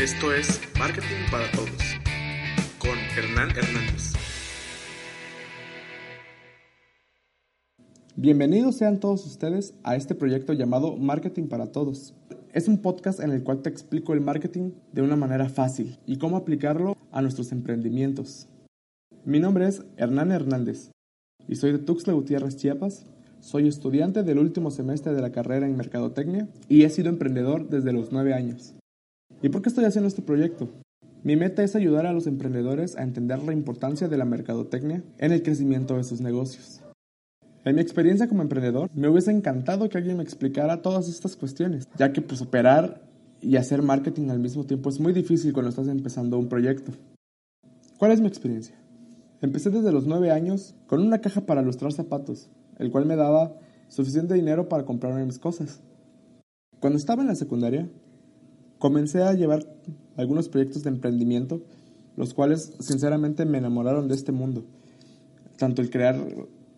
Esto es Marketing para Todos con Hernán Hernández. Bienvenidos sean todos ustedes a este proyecto llamado Marketing para Todos. Es un podcast en el cual te explico el marketing de una manera fácil y cómo aplicarlo a nuestros emprendimientos. Mi nombre es Hernán Hernández y soy de Tuxtla Gutiérrez, Chiapas. Soy estudiante del último semestre de la carrera en Mercadotecnia y he sido emprendedor desde los 9 años. ¿Y por qué estoy haciendo este proyecto? Mi meta es ayudar a los emprendedores a entender la importancia de la mercadotecnia en el crecimiento de sus negocios. En mi experiencia como emprendedor, me hubiese encantado que alguien me explicara todas estas cuestiones, ya que pues operar y hacer marketing al mismo tiempo es muy difícil cuando estás empezando un proyecto. ¿Cuál es mi experiencia? Empecé desde los 9 años con una caja para lustrar zapatos, el cual me daba suficiente dinero para comprarme mis cosas. Cuando estaba en la secundaria, comencé a llevar algunos proyectos de emprendimiento, los cuales sinceramente me enamoraron de este mundo. Tanto el crear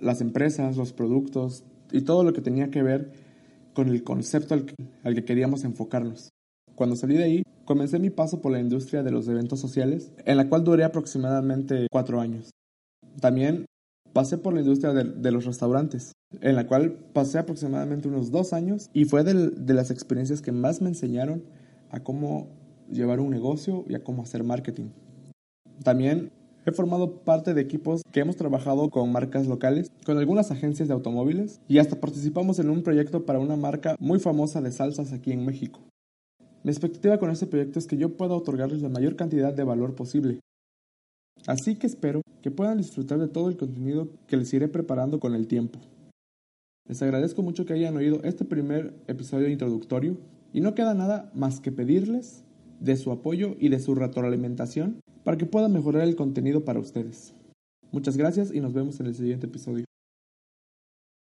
las empresas, los productos y todo lo que tenía que ver con el concepto al que, queríamos enfocarnos. Cuando salí de ahí, comencé mi paso por la industria de los eventos sociales, en la cual duré aproximadamente cuatro años. También pasé por la industria de, los restaurantes, en la cual pasé aproximadamente unos dos años y fue de las experiencias que más me enseñaron a cómo llevar un negocio y a cómo hacer marketing. También he formado parte de equipos que hemos trabajado con marcas locales, con algunas agencias de automóviles y hasta participamos en un proyecto para una marca muy famosa de salsas aquí en México. Mi expectativa con este proyecto es que yo pueda otorgarles la mayor cantidad de valor posible. Así que espero que puedan disfrutar de todo el contenido que les iré preparando con el tiempo. Les agradezco mucho que hayan oído este primer episodio introductorio y no queda nada más que pedirles de su apoyo y de su retroalimentación para que pueda mejorar el contenido para ustedes. Muchas gracias y nos vemos en el siguiente episodio.